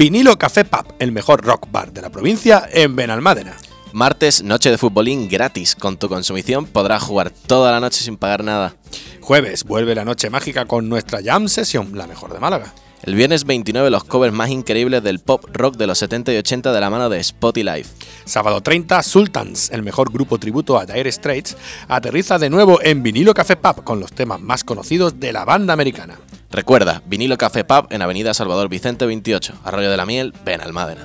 Vinilo Café Pub, el mejor rock bar de la provincia en Benalmádena. Martes, noche de futbolín gratis. Con tu consumición podrás jugar toda la noche sin pagar nada. Jueves, vuelve la noche mágica con nuestra Jam Session, la mejor de Málaga. El viernes 29 los covers más increíbles del pop rock de los 70 y 80 de la mano de Spotty Life. Sábado 30, Sultans, el mejor grupo tributo a Dire Straits, aterriza de nuevo en Vinilo Café Pub con los temas más conocidos de la banda americana. Recuerda, Vinilo Café Pub en Avenida Salvador Vicente 28, Arroyo de la Miel, Benalmádena.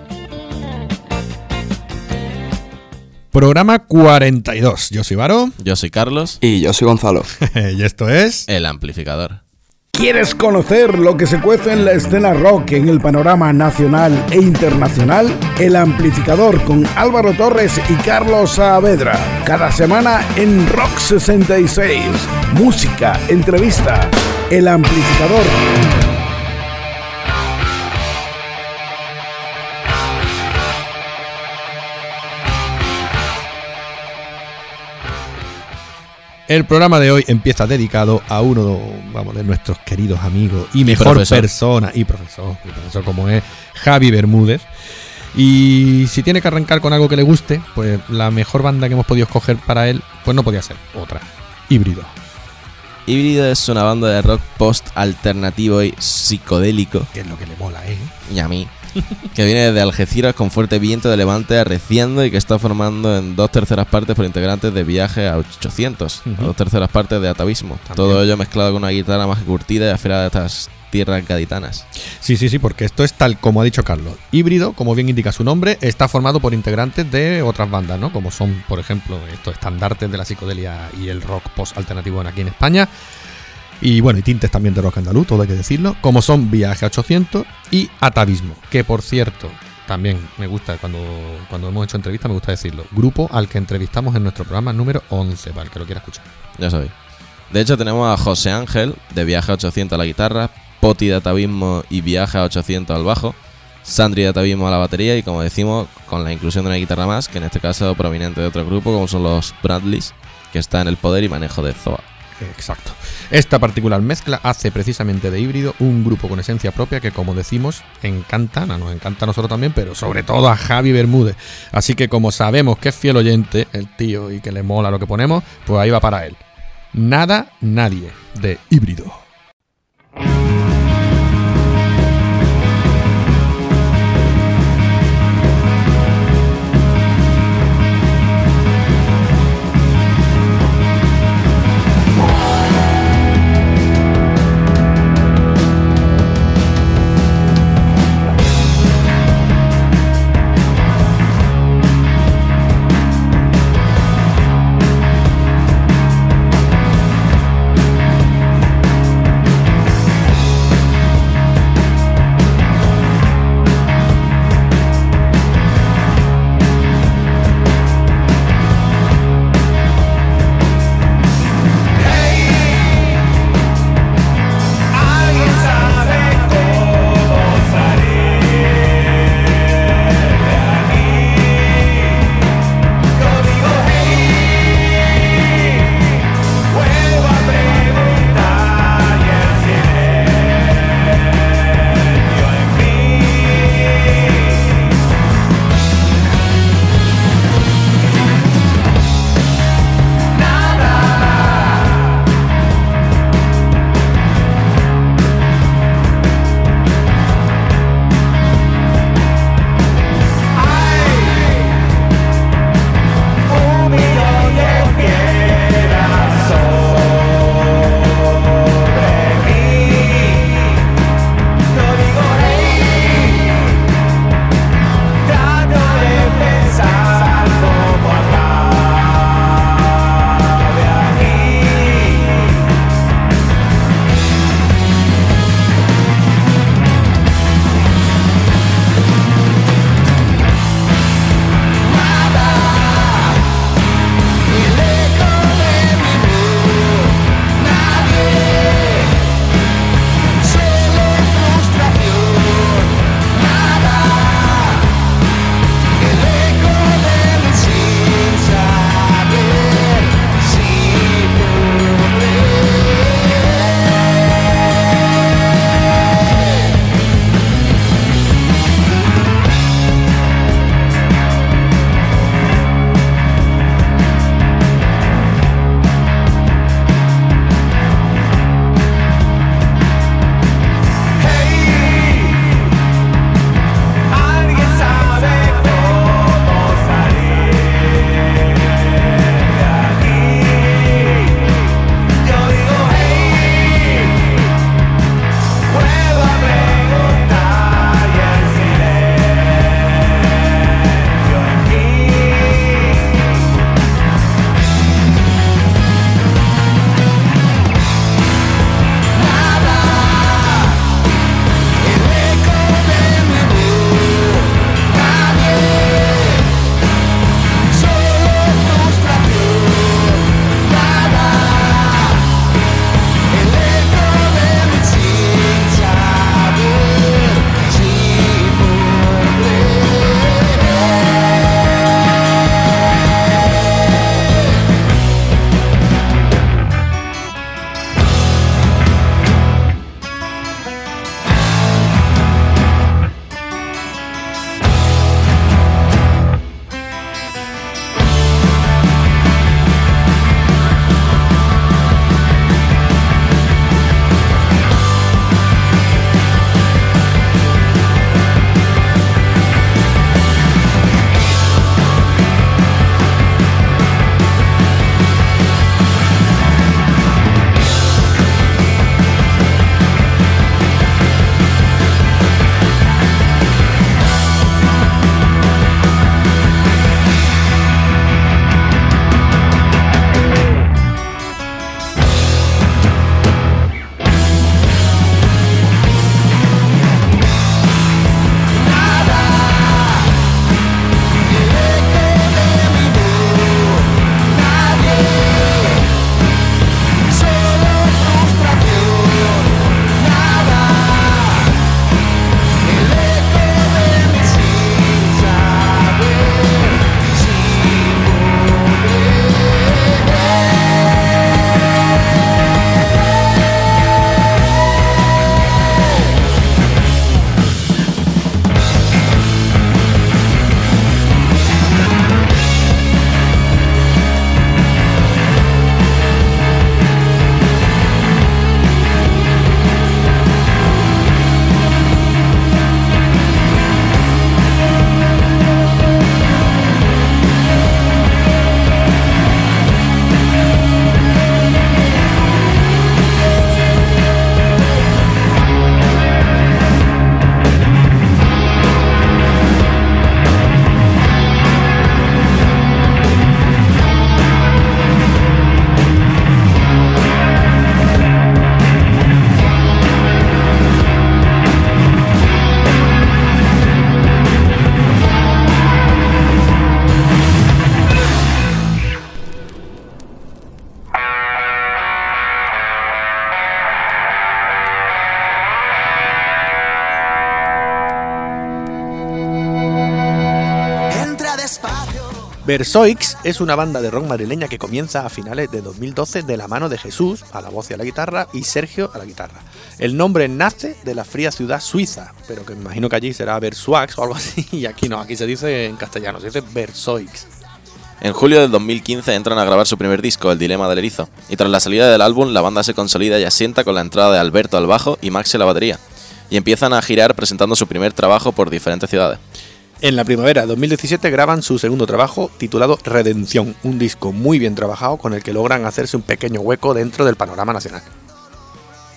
Programa 42. Yo soy Varo. Yo soy Carlos. Y yo soy Gonzalo. y esto es... El Amplificador. ¿Quieres conocer lo que se cuece en la escena rock en el panorama nacional e internacional? El Amplificador con Álvaro Torres y Carlos Saavedra. Cada semana en Rock 66. Música, entrevista. El Amplificador. El programa de hoy empieza dedicado a uno vamos, de nuestros queridos amigos y mejor persona y profesor, y profesor como es Javi Bermúdez. Y si tiene que arrancar con algo que le guste, pues la mejor banda que hemos podido escoger para él, pues no podía ser otra. Híbrido. Híbrido es una banda de rock post alternativo y psicodélico. Que es lo que le mola, ¿eh? Y a mí. que viene de Algeciras con fuerte viento de levante arreciando y que está formando en dos terceras partes por integrantes de Viaje a 800, dos terceras partes de Atavismo. Todo ello mezclado con una guitarra más curtida y afilada de estas tierras gaditanas. Sí, sí, sí, porque esto es tal como ha dicho Carlos. Híbrido, como bien indica su nombre, está formado por integrantes de otras bandas, ¿no? Como son, por ejemplo, estos estandartes de la psicodelia y el rock post alternativo aquí en España. Y bueno, y tintes también de rock andaluz, todo hay que decirlo, como son Viaje a 800 y Atavismo, que por cierto, también me gusta, cuando, cuando hemos hecho entrevistas me gusta decirlo, grupo al que entrevistamos en nuestro programa número 11, para el que lo quiera escuchar. Ya sabéis. De hecho tenemos a José Ángel, de Viaje a 800 a la guitarra, Poti de Atavismo y Viaje a 800 al bajo, Sandri de Atavismo a la batería y como decimos, con la inclusión de una guitarra más, que en este caso prominente de otro grupo, como son los Bradleys, que está en el poder y manejo de Zoa. Exacto. Esta particular mezcla hace precisamente de híbrido un grupo con esencia propia que, como decimos, encanta, nos encanta a nosotros también, pero sobre todo a Javi Bermúdez. Así que como sabemos que es fiel oyente el tío y que le mola lo que ponemos, pues ahí va para él. Nada, nadie de híbrido. Versoix es una banda de rock madrileña que comienza a finales de 2012 de la mano de Jesús a la voz y a la guitarra y Sergio a la guitarra. El nombre nace de la fría ciudad suiza, pero que me imagino que allí será Versoix o algo así, y aquí no, aquí se dice en castellano, se dice Versoix. En julio del 2015 entran a grabar su primer disco, El Dilema del Erizo, y tras la salida del álbum la banda se consolida y asienta con la entrada de Alberto al bajo y Max a la batería, y empiezan a girar presentando su primer trabajo por diferentes ciudades. En la primavera de 2017 graban su segundo trabajo titulado Redención, un disco muy bien trabajado con el que logran hacerse un pequeño hueco dentro del panorama nacional.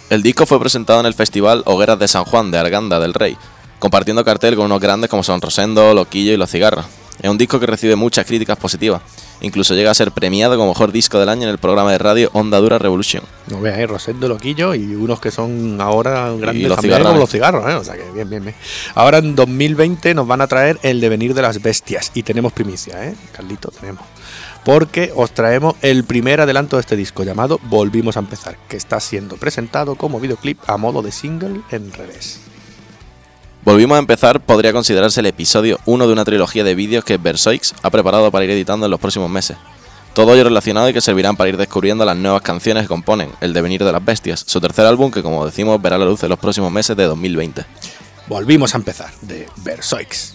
El disco fue presentado en el festival Hogueras de San Juan de Arganda del Rey, compartiendo cartel con unos grandes como son Rosendo, Loquillo y Los Cigarros. Es un disco que recibe muchas críticas positivas. Incluso llega a ser premiado como mejor disco del año en el programa de radio Onda Dura Revolution. No veas, ¿eh? Rosendo Loquillo y unos que son ahora grandes los como los cigarros, ¿eh? O sea que bien, bien, bien. Ahora en 2020 nos van a traer el devenir de las bestias y tenemos primicia, ¿eh? Carlito, tenemos. Porque os traemos el primer adelanto de este disco llamado Volvimos a empezar, que está siendo presentado como videoclip a modo de single en revés. Volvimos a empezar podría considerarse el episodio 1 de una trilogía de vídeos que Versoix ha preparado para ir editando en los próximos meses. Todo ello relacionado y que servirán para ir descubriendo las nuevas canciones que componen El Devenir de las Bestias, su tercer álbum que como decimos verá la luz en los próximos meses de 2020. Volvimos a empezar, de Versoix.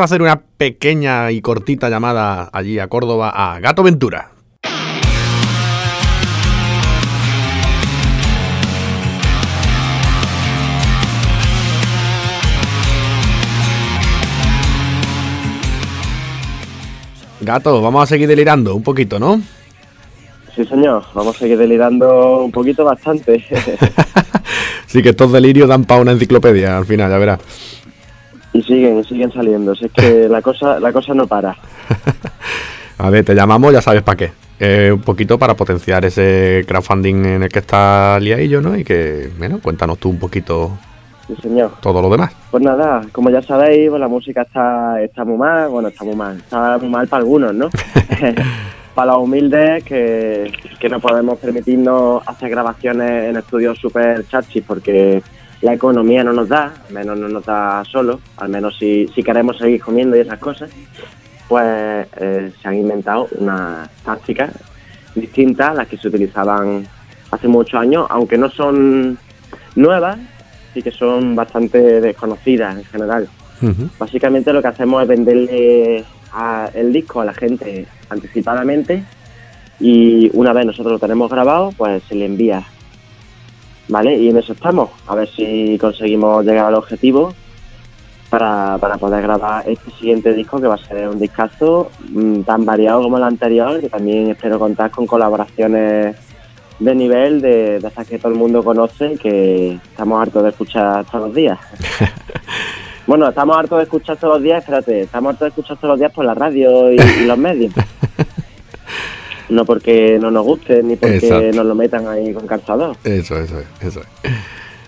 Vamos a hacer una pequeña y cortita llamada allí a Córdoba a Gato Ventura. Gato, vamos a seguir delirando un poquito, ¿no? Sí, señor, vamos a seguir delirando un poquito bastante. sí, que estos delirios dan para una enciclopedia al final, ya verás. Y siguen, siguen saliendo. Es que la cosa, la cosa no para. A ver, te llamamos, ya sabes para qué. Eh, un poquito para potenciar ese crowdfunding en el que está Liaillo, ¿no? Y que, bueno, cuéntanos tú un poquito Sí, señor. todo lo demás. Pues nada, como ya sabéis, pues la música está, está muy mal, bueno, está muy mal, está muy mal para algunos, ¿no? para los humildes que, que no podemos permitirnos hacer grabaciones en estudios súper chachis porque la economía no nos da, al menos no nos da solo, al menos si, si queremos seguir comiendo y esas cosas, pues eh, se han inventado unas tácticas distintas a las que se utilizaban hace muchos años, aunque no son nuevas, sí que son bastante desconocidas en general. Básicamente lo que hacemos es venderle a- el disco a la gente anticipadamente y una vez nosotros lo tenemos grabado, pues se le envía. ¿Vale? Y en eso estamos. A ver si conseguimos llegar al objetivo para, para poder grabar este siguiente disco que va a ser un discazo mm, tan variado como el anterior, que también espero contar con colaboraciones de nivel de, de esas que todo el mundo conoce y que estamos hartos de escuchar todos los días. Bueno, estamos hartos de escuchar todos los días, espérate, estamos hartos de escuchar todos los días por la radio y, y los medios. No porque no nos guste, ni porque Exacto. nos lo metan ahí con calzador. Eso, eso es, eso es.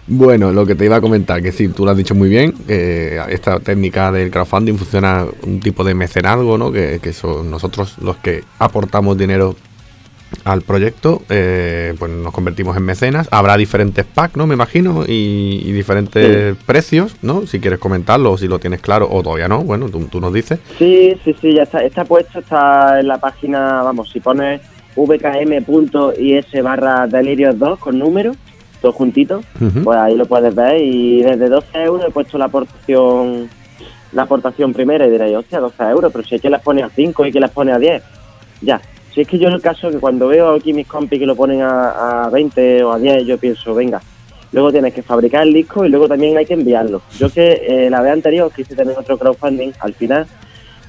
Bueno, lo que te iba a comentar, que sí, tú lo has dicho muy bien, que esta técnica del crowdfunding funciona un tipo de mecenazgo, ¿no? Que, que son nosotros los que aportamos dinero al proyecto, eh, pues nos convertimos en mecenas. Habrá diferentes packs, ¿no? Me imagino, y, y diferentes precios, ¿no? Si quieres comentarlo o si lo tienes claro o todavía no, bueno, tú, tú nos dices. Sí, sí, sí, ya está, está puesto, está en la página, vamos, si pones vkm.is barra delirios 2 con número, todo juntito, Ujú. pues ahí lo puedes ver y desde 12 euros he puesto la aportación la aportación primera y diréis, hostia, 12 euros, pero si es que las pone a 5 y que las pone a 10, ya. Si es que yo en el caso que cuando veo aquí mis compis que lo ponen a, a 20 o a 10, yo pienso, venga, luego tienes que fabricar el disco y luego también hay que enviarlo. Yo que eh, la vez anterior quise tener otro crowdfunding, al final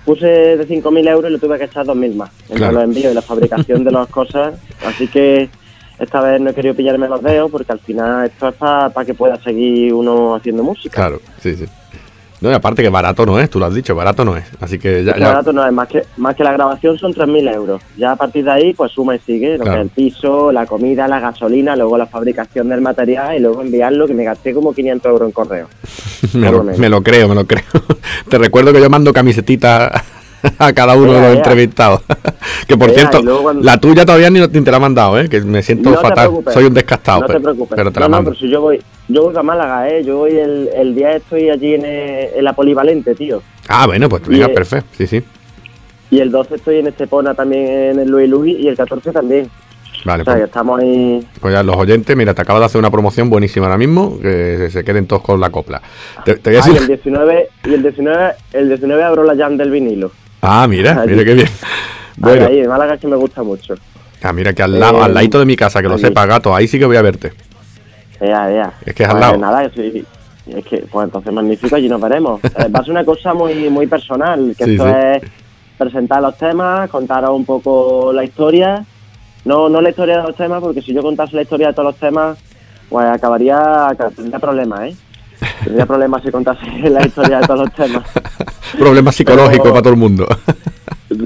puse de 5.000 euros y le tuve que echar 2.000 más entre Claro. los envíos y la fabricación de las cosas. Así que esta vez no he querido pillarme los dedos porque al final esto es para que pueda seguir uno haciendo música. Claro, sí, sí. No, y aparte que barato no es, tú lo has dicho, barato no es. Así que ya, ya- barato no es más que, más que la grabación son 3.000 euros. Ya a partir de ahí, pues suma y sigue, lo Claro. que es el piso, la comida, la gasolina, luego la fabricación del material y luego enviarlo, que me gasté como 500 euros en correo. Me lo, me lo creo, me lo creo. Te recuerdo que yo mando camisetitas a cada uno de los ea. entrevistados. que por Ea, cierto, cuando- la tuya todavía ni, te la he mandado, ¿eh? que me siento No fatal. Soy un descastado, no pero, te preocupes. pero te la no, mando. pero si yo voy, yo voy a Málaga, ¿eh? Yo voy el, el día estoy allí en, en la polivalente, tío. Ah, bueno, pues venga, eh, perfecto. Sí, sí. Y el 12 estoy en Estepona también en el Louis Louis y el 14 también. Vale, o sea, pues, estamos ahí. pues ya los oyentes, mira, te acabo de hacer una promoción buenísima ahora mismo, que se, se queden todos con la copla. Te, te voy a Ah, el 19, y el 19, el 19 abro la jam del vinilo. Ah, mira, Allí. mira qué bien. Bueno, Ahí, en Málaga que me gusta mucho. ah, mira que al lado, Eh, al ladito de mi casa, que lo allí. sepa, gato, ahí sí que voy a verte. Ya, ya. Es que es al lado. Nada, sí. Es que, pues entonces magnífico, allí nos veremos. Eh, va a ser una cosa muy, muy personal, que Sí, esto sí. es presentar los temas, contaros un poco la historia. No, no la historia de los temas, porque si yo contase la historia de todos los temas, pues acabaría, tendría problemas, ¿eh? Tendría problemas si contase la historia de todos los temas. Problemas psicológicos Pero- para todo el mundo.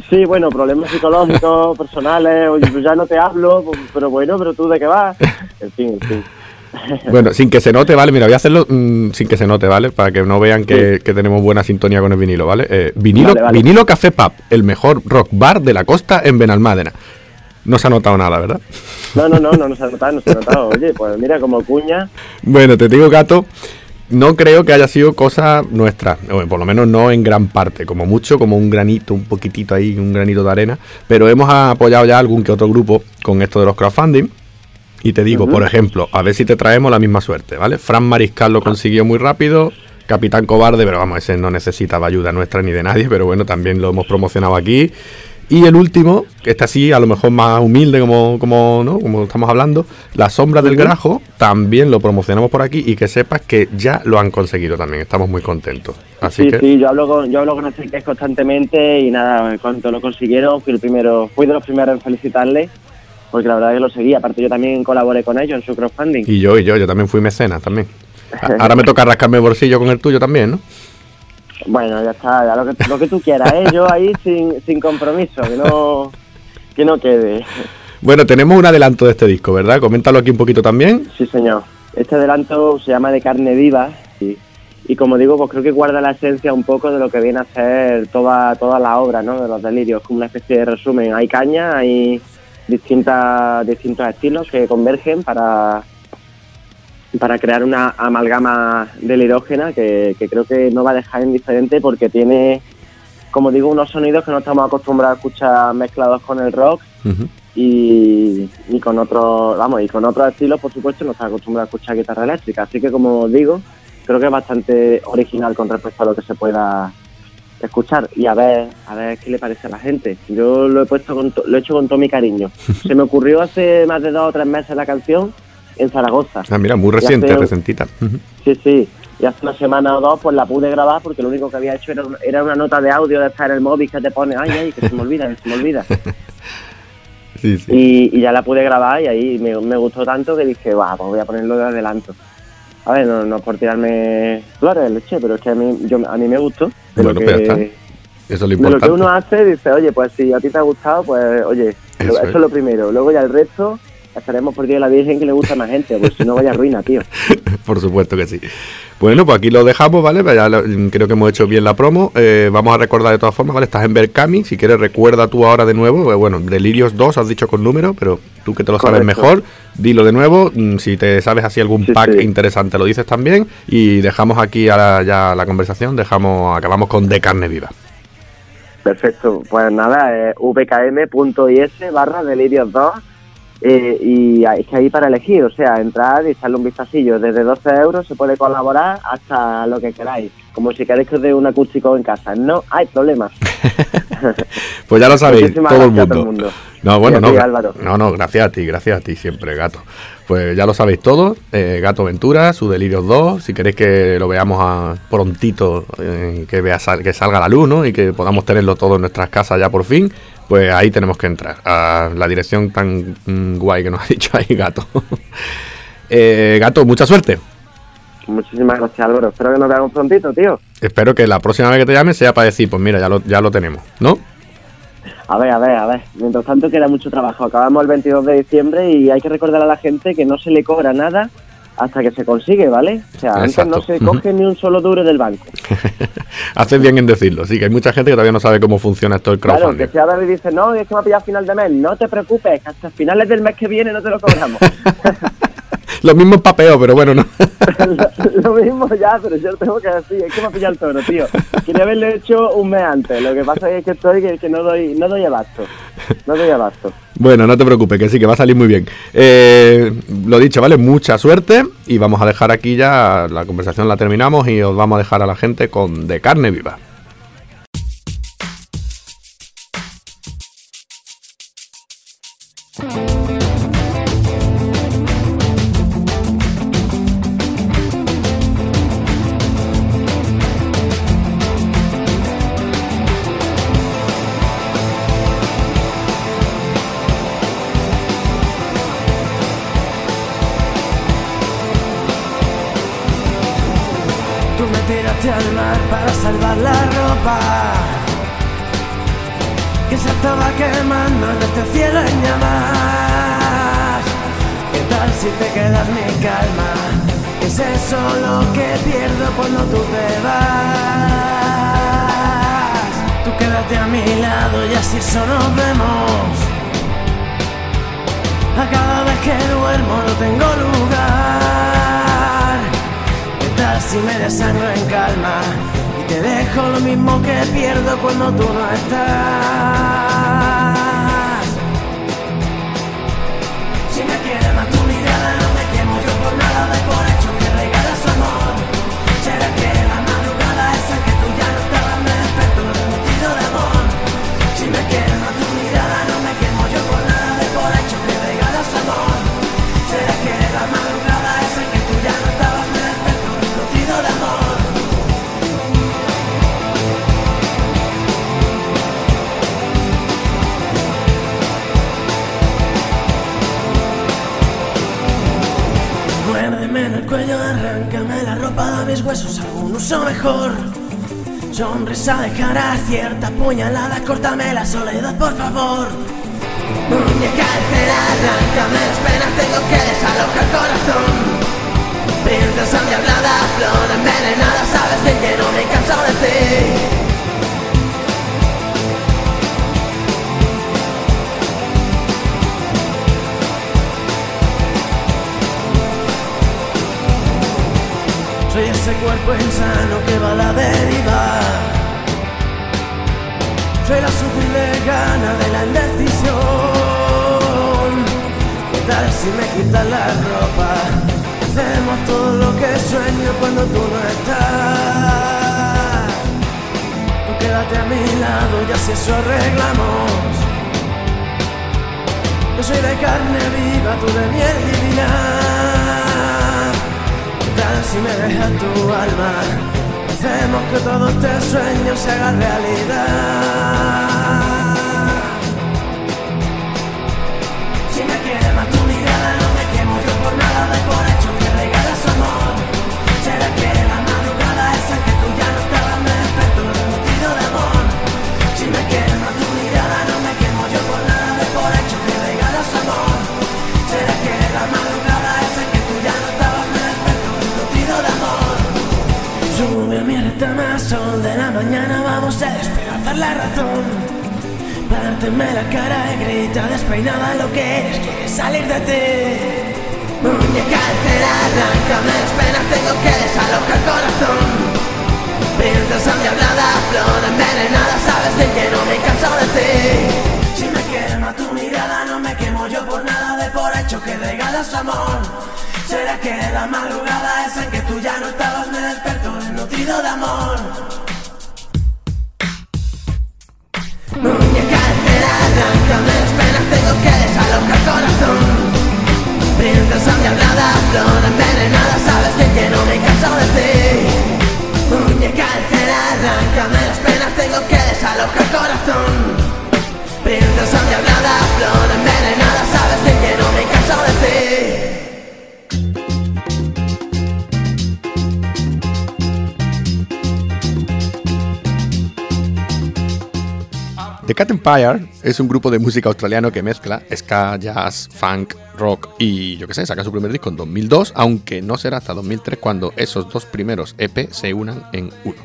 Sí, bueno, problemas psicológicos, personales, oye, pues ya no te hablo, pero bueno, pero tú de qué vas. En fin, en fin. Bueno, sin que se note, ¿vale? Mira, voy a hacerlo mm, sin que se note, ¿vale? Para que no vean que, que tenemos buena sintonía con el vinilo, ¿vale? Eh, vinilo, Vale, vale. vinilo Café Pub, el mejor rock bar de la costa en Benalmádena. No se ha notado nada, ¿verdad? No, no, no, no, no se ha notado, no se ha notado. Oye, pues mira, como cuña, Bueno, te digo, gato, no creo que haya sido cosa nuestra, por lo menos no en gran parte, como mucho, como un granito, un poquitito ahí, un granito de arena, pero hemos apoyado ya algún que otro grupo con esto de los crowdfunding. Y te digo, por ejemplo, a ver si te traemos la misma suerte, ¿vale? Fran Mariscal lo consiguió muy rápido, Capitán Cobarde, pero vamos, ese no necesitaba ayuda nuestra ni de nadie, pero bueno, también lo hemos promocionado aquí. Y el último, que está así, a lo mejor más humilde como, como, ¿no? como estamos hablando, La Sombra del Grajo, también lo promocionamos por aquí y que sepas que ya lo han conseguido también, estamos muy contentos. Así sí, que, sí, yo hablo con, yo hablo con Enrique constantemente y nada, en cuanto lo consiguieron, fui el primero, fui de los primeros en felicitarle, porque la verdad es que lo seguía, aparte yo también colaboré con ellos en su crowdfunding. y yo, y yo, yo también fui mecenas también. Ahora me toca rascarme el bolsillo con el tuyo también, ¿no? Bueno, ya está, ya lo que, lo que tú quieras, ¿eh? yo ahí sin, sin compromiso, que no, que no quede. Bueno, tenemos un adelanto de este disco, ¿verdad? Coméntalo aquí un poquito también. Sí, señor. Este adelanto se llama De carne viva y, y como digo, pues creo que guarda la esencia un poco de lo que viene a ser toda, toda la obra, ¿no? De los delirios, como una especie de resumen. Hay caña, hay distintas, distintos estilos que convergen para, para crear una amalgama delirógena que, que creo que no va a dejar indiferente porque tiene, como digo, unos sonidos que no estamos acostumbrados a escuchar mezclados con el rock y, y con otros vamos y con otros estilos por supuesto no está acostumbrado a escuchar guitarra eléctrica. Así que como digo creo que es bastante original con respecto a lo que se pueda escuchar. Y a ver a ver qué le parece a la gente. Yo lo he puesto con to- lo he hecho con todo mi cariño. Se me ocurrió hace más de dos o tres meses la canción en Zaragoza Ah, mira, muy reciente, hace- recentita. Sí, sí. Y hace una semana o dos pues la pude grabar porque lo único que había hecho era, una- era una nota de audio de estar en el móvil que te pone, ay, ay, que se me olvida, que se me olvida. Sí, sí. Y, y ya la pude grabar y ahí me, me gustó tanto que dije, va, pues voy a ponerlo de adelanto. A ver, no, no por tirarme flores, leche, pero es que a mí, yo, a mí me gustó. De, Bueno, lo, pues ya está. que, Eso es lo de lo importante. que uno hace, dice, oye, pues si a ti te ha gustado, pues oye, Eso eso, es. es lo primero. Luego ya el resto, estaremos por Dios de la Virgen que le gusta a más gente, pues si no vaya ruina, tío. Por supuesto que sí. Bueno, pues aquí lo dejamos, ¿vale? Ya lo- creo que hemos hecho bien la promo. Eh, vamos a recordar de todas formas, ¿vale? Estás en Berkami. Si quieres, recuerda tú ahora de nuevo. Eh, bueno, Delirios 2 has dicho con número, pero tú que te lo sabes mejor, dilo de nuevo. Mm, Si te sabes así algún Sí, pack sí. interesante, lo dices también. Y dejamos aquí ahora ya la conversación. Dejamos, acabamos con De Carne Viva. Perfecto, pues nada, eh, vkm.is barra delirios 2 eh, y hay- es que ahí para elegir, o sea, entrar y echarle un vistacillo. Desde 12 euros se puede colaborar hasta lo que queráis, como si queréis que os dé un acústico en casa. No hay problema. Pues ya lo sabéis, todo el, mundo. todo el mundo. No, bueno, no, ti, no, no, gracias a ti, gracias a ti siempre, gato. Pues ya lo sabéis todo, eh, Gato Ventura, su Delirios 2, si queréis que lo veamos a prontito, eh, que, vea que salga a la luz, ¿no? Y que podamos tenerlo todo en nuestras casas ya por fin, pues ahí tenemos que entrar, a la dirección tan mm, guay que nos ha dicho ahí, Gato. Eh, gato, mucha suerte. Muchísimas gracias, Álvaro. Espero que nos veamos prontito, tío. Espero que la próxima vez que te llame sea para decir, pues mira, ya lo, ya lo tenemos, ¿no? A ver, a ver, a ver. Mientras tanto queda mucho trabajo. Acabamos el 22 de diciembre y hay que recordar a la gente que no se le cobra nada hasta que se consigue, ¿vale? O sea, antes no se coge ni un solo duro del banco. Haces bien en decirlo, sí, que hay mucha gente que todavía no sabe cómo funciona esto del Claro, crowdfunding. que si ahora me dice, no, es que me ha pillado a final de mes, no te preocupes, hasta finales del mes que viene no te lo cobramos. Lo mismo es papeo, pero bueno, no. lo, lo mismo ya, pero yo tengo que decir, es que me ha pillado el toro, tío. Quería haberlo hecho un mes antes, lo que pasa es que estoy que, que no doy no doy abasto. No doy abasto. Bueno, no te preocupes, que sí, que va a salir muy bien. Eh, lo dicho, ¿vale? Mucha suerte y vamos a dejar aquí ya la conversación, la terminamos y os vamos a dejar a la gente con De Carne Viva. Lo mismo que pierdo cuando tú no estás? Arráncame la ropa de mis huesos, algún uso mejor. Sonrisa de cara cierta, puñalada, córtame la soledad, por favor. Muñeca de cera, arráncame las penas, tengo que desalojar el corazón. Princesa endiablada, flor envenenada, sabes bien que no me canso de ti. Soy ese cuerpo insano que va a la deriva. Soy la sutil gana de la indecisión. ¿Qué tal si me quitas la ropa? Hacemos todo lo que sueño cuando tú no estás. Tú quédate a mi lado y así eso arreglamos. Yo soy de carne viva, tú de miel divina. ¿Qué tal si me dejas tu alma? Hacemos que todo este sueño se haga realidad. Sube mi retama, sol de la mañana, vamos a despedazar la razón. Párteme la cara y grita despeinada lo que eres, quieres salir de ti. Muñeca de cera, arráncame las penas, tengo que desalojar corazón. Princesa endiablada, flor envenenada, sabes bien que no me canso de ti. Si me quema tu mirada, no me quemo yo por nada de por hecho que regalas amor. ¿Será que la madrugada esa en que tú ya no estabas me despertó nutrido de amor? Muñeca cera, arráncame las penas, tengo que desalojar corazón. Princesa endiablada, flor envenenada, sabes bien que no me canso de ti. Muñeca cera, arráncame las penas, tengo que desalojar corazón. Princesa endiablada, flor envenenada, sabes bien que no me canso de ti. The Cat Empire es un grupo de música australiano que mezcla ska, jazz, funk, rock y yo qué sé, saca su primer disco en 2002, aunque no será hasta 2003 cuando esos dos primeros EP se unan en uno.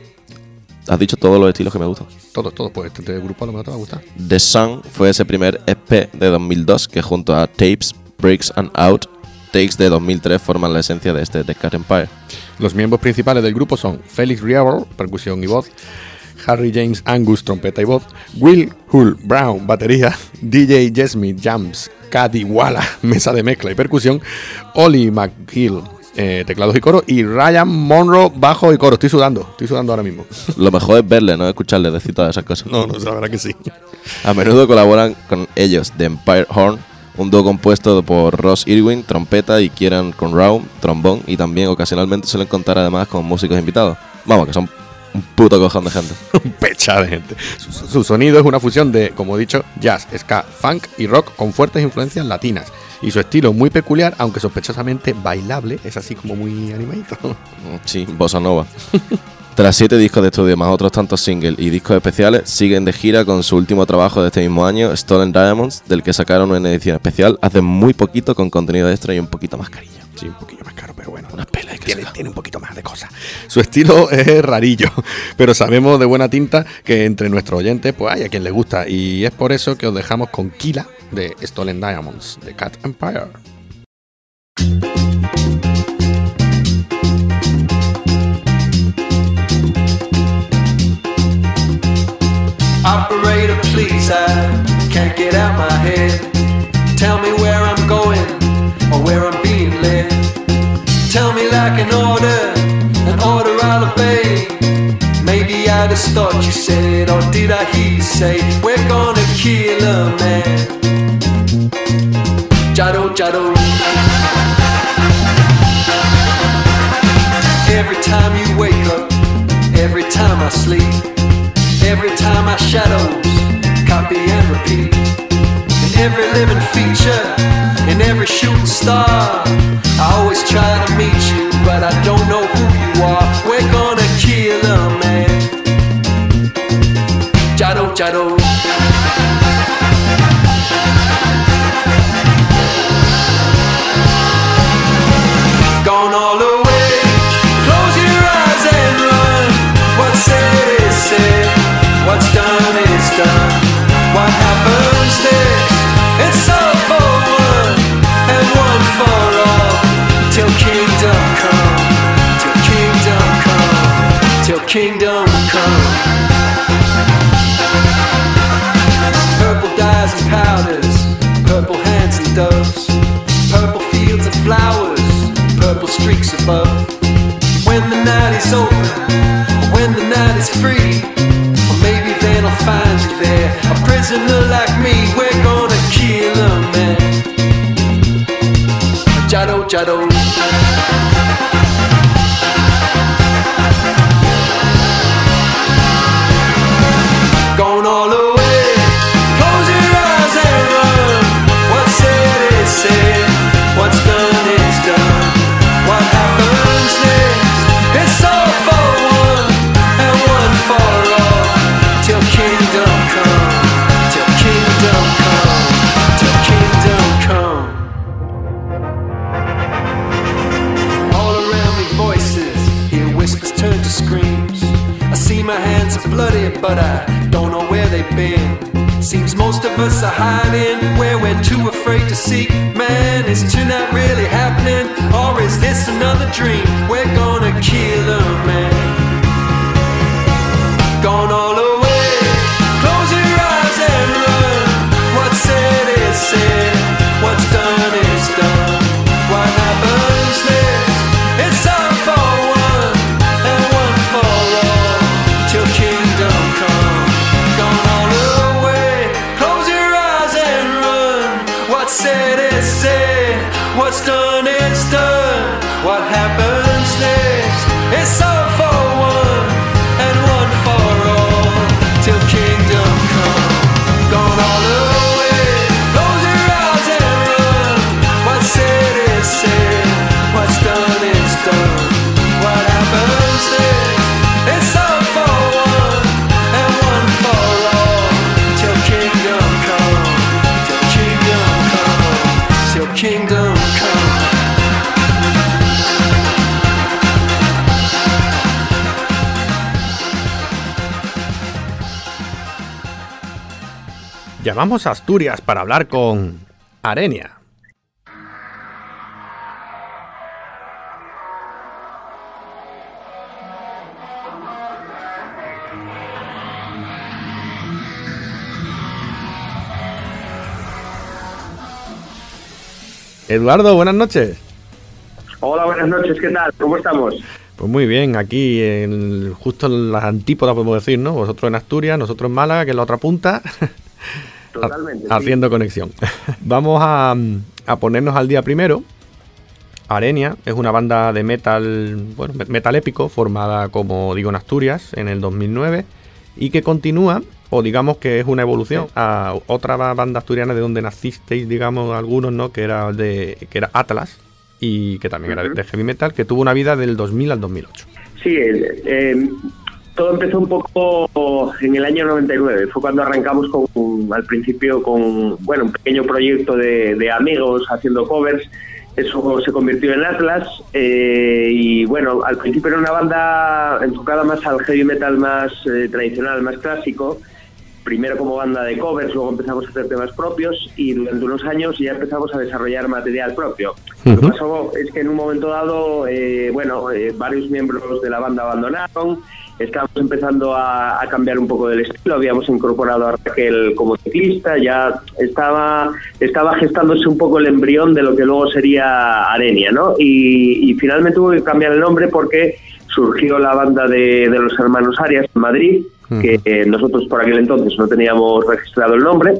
Has dicho todos los estilos que me gustan. Todos, todos, pues este grupo a lo mejor te va a gustar. The Sun fue ese primer EP de 2002 que junto a Tapes, Breaks and Out, Takes de 2003 forman la esencia de este The Cat Empire. Los miembros principales del grupo son Felix Riabor, percusión y voz, Harry James Angus, trompeta y voz, Will Hull Brown, batería, DJ Jesmith Jams, Caddy Walla, mesa de mezcla y percusión, Ollie McGill, eh, teclados y coro, y Ryan Monroe, bajo y coro. Estoy sudando, estoy sudando ahora mismo. Lo mejor es verle, no escucharle decir todas esas cosas. No, no, la verdad que sí. A menudo colaboran con ellos The Empire Horn, un dúo compuesto por Ross Irwin, trompeta, y Kieran Conroe, trombón, y también ocasionalmente suelen contar además con músicos invitados. Vamos, que son un puto cojón de gente. Un pecha de gente. Su, su sonido es una fusión de, como he dicho, jazz, ska, funk y rock con fuertes influencias latinas. Y su estilo muy peculiar, aunque sospechosamente bailable, es así como muy animadito. Sí, Bossa Nova. Tras siete discos de estudio más otros tantos singles y discos especiales, siguen de gira con su último trabajo de este mismo año, Stolen Diamonds, del que sacaron una edición especial hace muy poquito con contenido extra y un poquito más cariño. Sí, un poquillo más caro, pero bueno. Una pela de que tiene, un poquito más de cosas. Su estilo es rarillo, pero sabemos de buena tinta que entre nuestros oyentes pues hay a quien le gusta. Y es por eso que os dejamos con Kila de Stolen Diamonds, de Cat Empire. Operator, please, I can't get out my head. Tell me where I'm going or where I'm led. Tell me like an order, an order I'll obey. Maybe I just thought you said, or did I hear you say, we're gonna kill a man? Jado, Jado. Every time you wake up, every time I sleep, every time I shadows, copy and repeat. Every living feature, in every shooting star, I always try to meet you, but I don't know who you are. We're gonna kill a man. Jado, Jado. Kingdom come. Purple dyes and powders, purple hands and doves, purple fields of flowers, purple streaks above. When the night is over, when the night is free, or maybe then I'll find you there, a prisoner like me. We're gonna kill a man. Jado, Jado. Llamamos a Asturias para hablar con Arenia. Eduardo, buenas noches. Hola, buenas noches, ¿qué tal? ¿Cómo estamos? Pues muy bien, aquí en, justo en las antípodas podemos decir, ¿no? Vosotros en Asturias, nosotros en Málaga, que es la otra punta, Totalmente. sí. haciendo conexión. Vamos a, a ponernos al día primero. Arenia es una banda de metal, bueno, me- metal épico, formada, como digo, en Asturias en el 2009 y que continúa, o digamos que es una evolución a otra ba- banda asturiana de donde nacisteis, digamos, algunos, ¿no? Que era de que era Atlas y que también era de- heavy metal, que tuvo una vida del 2000 al 2008. Sí, eh, todo empezó un poco en el año 99. Fue cuando arrancamos con, al principio con bueno un pequeño proyecto de, de amigos haciendo covers. Eso se convirtió en Atlas eh, y bueno, al principio era una banda enfocada más al heavy metal más eh, tradicional, más clásico. Primero como banda de covers, luego empezamos a hacer temas propios y durante unos años ya empezamos a desarrollar material propio. Lo que pasó es que en un momento dado, eh, bueno, eh, varios miembros de la banda abandonaron, estábamos empezando a, a cambiar un poco del estilo, habíamos incorporado a Raquel como ciclista, ya estaba, estaba gestándose un poco el embrión de lo que luego sería Arenia, ¿no? Y, y finalmente tuvo que cambiar el nombre porque surgió la banda de, de los hermanos Arias en Madrid, que eh, nosotros por aquel entonces no teníamos registrado el nombre.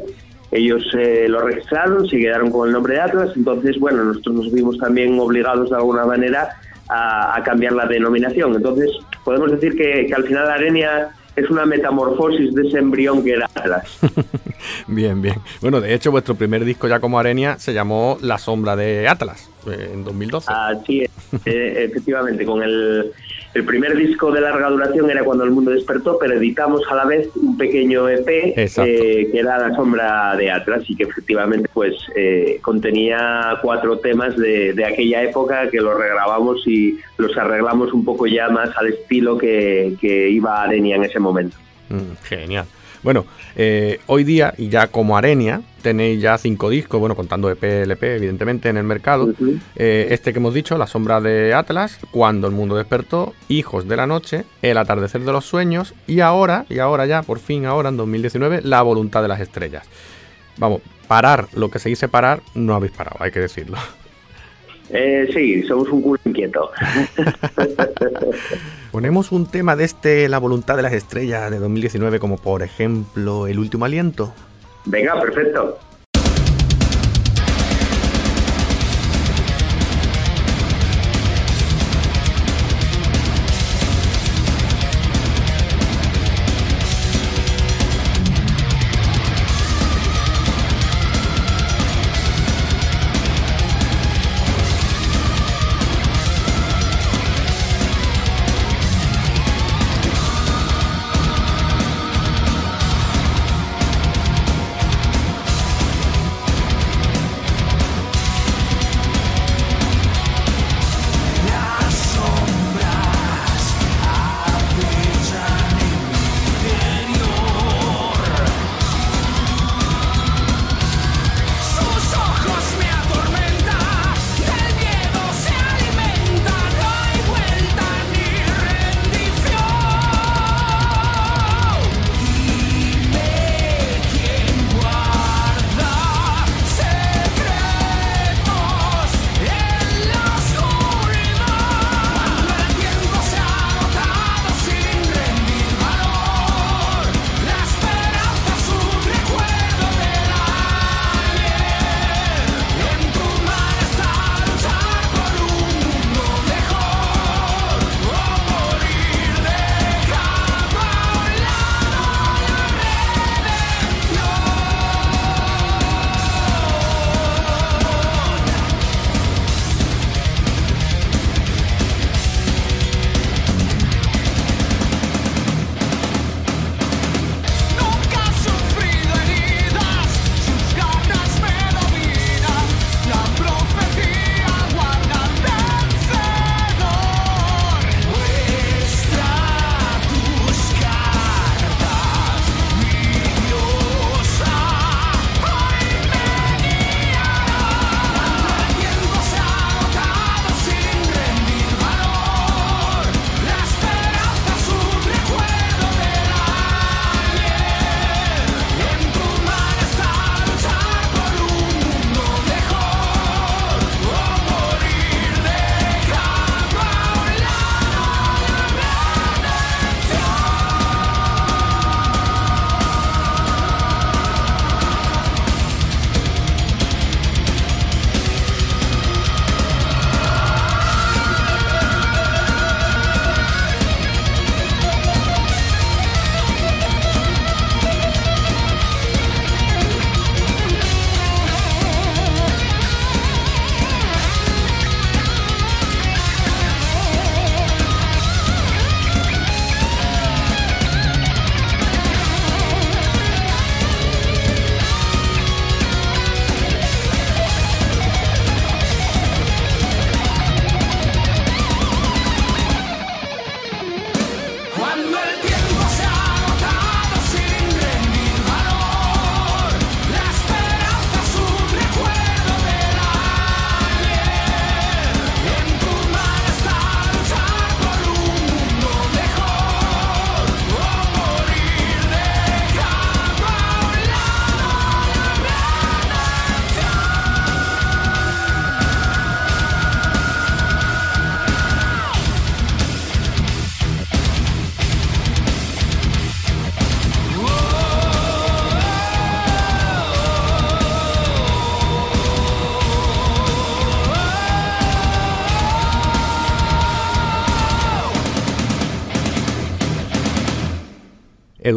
Ellos eh, lo registraron, se quedaron con el nombre de Atlas, entonces, bueno, nosotros nos vimos también obligados de alguna manera a, a cambiar la denominación. Entonces, podemos decir que, que al final Arenia es una metamorfosis de ese embrión que era Atlas. Bien, bien. Bueno, de hecho, vuestro primer disco ya como Arenia se llamó La Sombra de Atlas, eh, en 2012. Así es, eh, efectivamente, con el, el primer disco de larga duración era cuando el mundo despertó, pero editamos a la vez un pequeño EP eh, que era La Sombra de Atlas y que efectivamente pues eh, contenía cuatro temas de, de aquella época que los regrabamos y los arreglamos un poco ya más al estilo que, que iba Arenia en ese momento. Mm, genial. Bueno, eh, hoy día, y ya como Arenia, tenéis ya cinco discos, bueno, contando EP, LP, evidentemente, en el mercado. Eh, este que hemos dicho, La Sombra de Atlas, Cuando el Mundo Despertó, Hijos de la Noche, El Atardecer de los Sueños, y ahora, y ahora ya, por fin ahora, en 2019, La Voluntad de las Estrellas. Vamos, parar lo que se dice parar, no habéis parado, hay que decirlo. Eh, sí, somos un culo inquieto. Ponemos un tema de este La Voluntad de las Estrellas de 2019, como por ejemplo El Último Aliento. Venga, perfecto.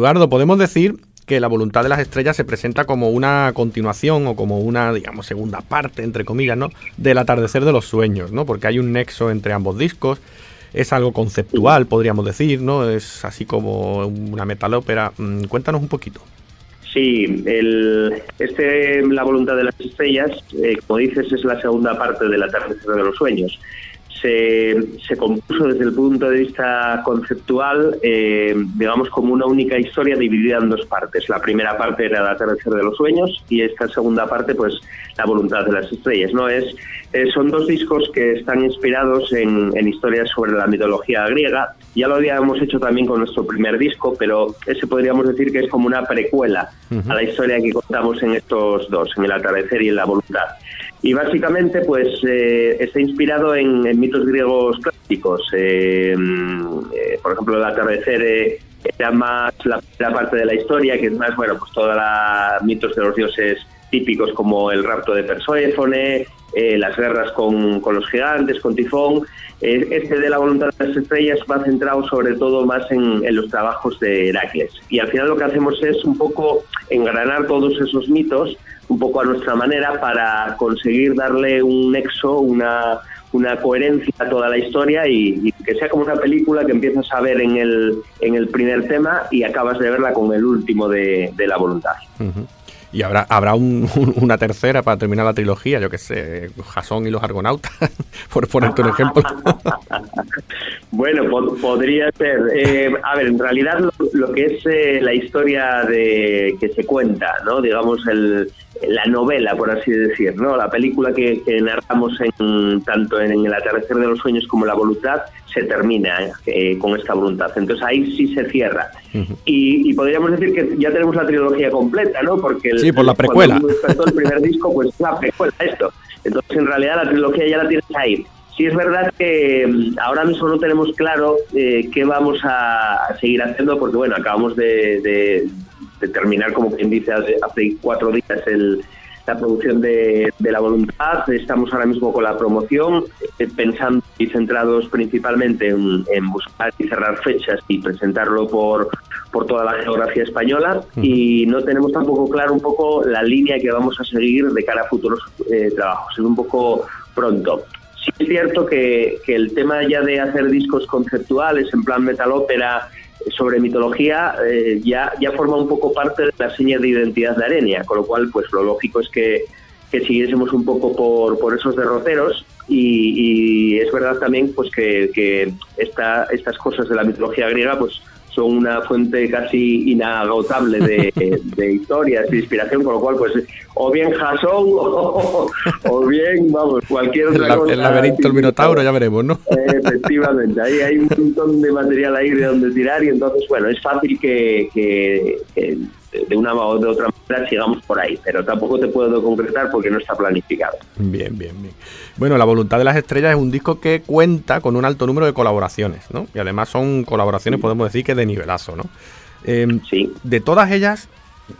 Eduardo, podemos decir que La voluntad de las estrellas se presenta como una continuación o como una, digamos, segunda parte, entre comillas, ¿no? Del atardecer de los sueños, ¿no? Porque hay un nexo entre ambos discos. Es algo conceptual, podríamos decir, ¿no? Es así como una metalópera. Mm, Cuéntanos un poquito. Sí, el, este La voluntad de las estrellas, eh, como dices, es la segunda parte del atardecer de los sueños. Se, se compuso desde el punto de vista conceptual, eh, digamos, como una única historia dividida en dos partes. La primera parte era el atardecer de los sueños y esta segunda parte, pues, la voluntad de las estrellas. No es, eh, son dos discos que están inspirados en, en historias sobre la mitología griega. Ya lo habíamos hecho también con nuestro primer disco, pero ese podríamos decir que es como una precuela a la historia que contamos en estos dos, en el atardecer y en la voluntad. Y básicamente, pues, eh, está inspirado en, mitos griegos clásicos. Eh, eh, por ejemplo, el atardecer eh, era más la primera parte de la historia, que es más, bueno, pues todos los mitos de los dioses típicos como el rapto de Perséfone, eh, las guerras con, con los gigantes, con Tifón. Eh, este de la voluntad de las estrellas va centrado sobre todo más en, en los trabajos de Heracles. Y al final lo que hacemos es un poco engranar todos esos mitos un poco a nuestra manera para conseguir darle un nexo, una, una coherencia a toda la historia y, y que sea como una película que empiezas a ver en el, en el primer tema y acabas de verla con el último de, de la voluntad. Ujú. Y habrá, habrá un- un- una tercera para terminar la trilogía, yo que sé, Jasón y los Argonautas, por ponerte un ejemplo. Bueno, po- podría ser. Eh, a ver, en realidad lo, lo que es eh, la historia de que se cuenta, ¿no? Digamos el, la novela, por así decir, ¿no? La película que, que narramos en, tanto en el atardecer de los sueños como la voluntad se termina eh, con esta voluntad. Entonces ahí sí se cierra. y, y podríamos decir que ya tenemos la trilogía completa, ¿no? Porque el- Sí, por la precuela. el primer disco, pues es la precuela esto. Entonces en realidad la trilogía ya la tienes ahí. Sí es verdad que mm, ahora mismo no tenemos claro eh, qué vamos a, a seguir haciendo porque bueno, acabamos de, de- de terminar, como quien dice, hace, cuatro días el, la producción de, de la voluntad. Estamos ahora mismo con la promoción, eh, pensando y centrados principalmente en, en buscar y cerrar fechas y presentarlo por, por toda la geografía española. Y no tenemos tampoco claro un poco la línea que vamos a seguir de cara a futuros eh, trabajos. Es un poco pronto. Sí es cierto que, que el tema ya de hacer discos conceptuales en plan metal ópera sobre mitología eh, ya, ya forma un poco parte de la seña de identidad de Arenia, con lo cual pues lo lógico es que, que siguiésemos un poco por, por esos derroteros y, y es verdad también pues que, que esta, estas cosas de la mitología griega pues son una fuente casi inagotable de, de historias, de inspiración, con lo cual, pues, o bien Jasón o, o bien, vamos, cualquier El, otra la- cosa. el laberinto del Minotauro, ya veremos, ¿no? Efectivamente, ahí hay un montón de material ahí de donde tirar y entonces, bueno, es fácil que, que- que de una o de otra manera sigamos por ahí, pero tampoco te puedo concretar porque no está planificado. Bien, bien, bien. Bueno, La Voluntad de las Estrellas es un disco que cuenta con un alto número de colaboraciones, ¿no? Y además son colaboraciones, podemos decir que de nivelazo, ¿no? Eh, Sí. de todas ellas,